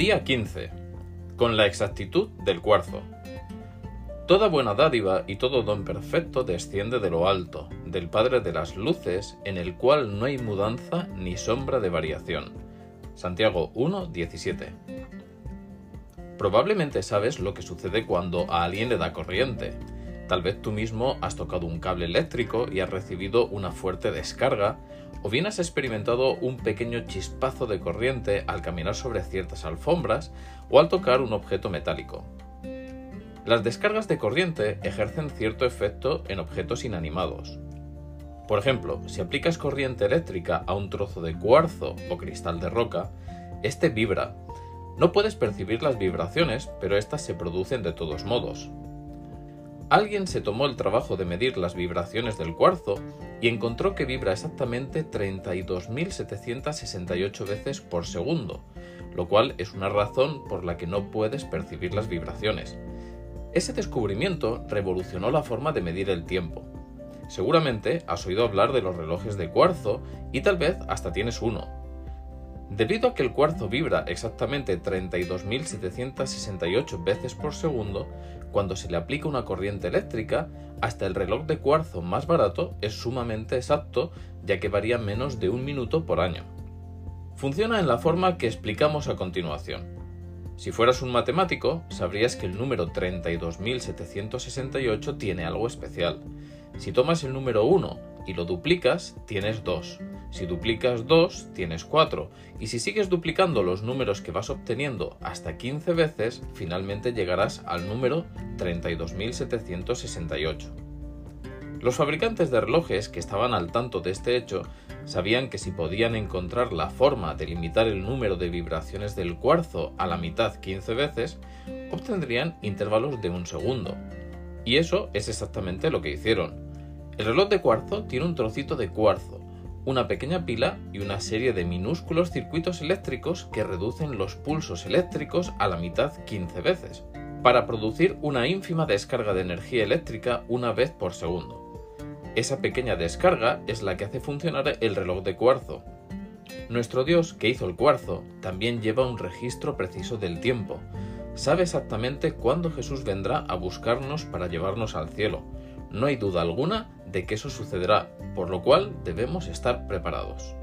Día 15. Con la exactitud del cuarzo. Toda buena dádiva y todo don perfecto desciende de lo alto, del Padre de las Luces, en el cual no hay mudanza ni sombra de variación. Santiago 1, 17. Probablemente sabes lo que sucede cuando a alguien le da corriente. Tal vez tú mismo has tocado un cable eléctrico y has recibido una fuerte descarga, o bien has experimentado un pequeño chispazo de corriente al caminar sobre ciertas alfombras o al tocar un objeto metálico. Las descargas de corriente ejercen cierto efecto en objetos inanimados. Por ejemplo, si aplicas corriente eléctrica a un trozo de cuarzo o cristal de roca, este vibra. No puedes percibir las vibraciones, pero estas se producen de todos modos. Alguien se tomó el trabajo de medir las vibraciones del cuarzo y encontró que vibra exactamente 32.768 veces por segundo, lo cual es una razón por la que no puedes percibir las vibraciones. Ese descubrimiento revolucionó la forma de medir el tiempo. Seguramente has oído hablar de los relojes de cuarzo y tal vez hasta tienes uno. Debido a que el cuarzo vibra exactamente 32.768 veces por segundo, cuando se le aplica una corriente eléctrica, hasta el reloj de cuarzo más barato es sumamente exacto ya que varía menos de un minuto por año. Funciona en la forma que explicamos a continuación. Si fueras un matemático, sabrías que el número 32.768 tiene algo especial. Si tomas el número 1 y lo duplicas, tienes 2. Si duplicas 2, tienes 4. Y si sigues duplicando los números que vas obteniendo hasta 15 veces, finalmente llegarás al número 32.768. Los fabricantes de relojes que estaban al tanto de este hecho sabían que si podían encontrar la forma de limitar el número de vibraciones del cuarzo a la mitad 15 veces, obtendrían intervalos de un segundo. Y eso es exactamente lo que hicieron. El reloj de cuarzo tiene un trocito de cuarzo, una pequeña pila y una serie de minúsculos circuitos eléctricos que reducen los pulsos eléctricos a la mitad 15 veces, para producir una ínfima descarga de energía eléctrica una vez por segundo. Esa pequeña descarga es la que hace funcionar el reloj de cuarzo. Nuestro Dios, que hizo el cuarzo, también lleva un registro preciso del tiempo. Sabe exactamente cuándo Jesús vendrá a buscarnos para llevarnos al cielo. No hay duda alguna de que eso sucederá, por lo cual debemos estar preparados.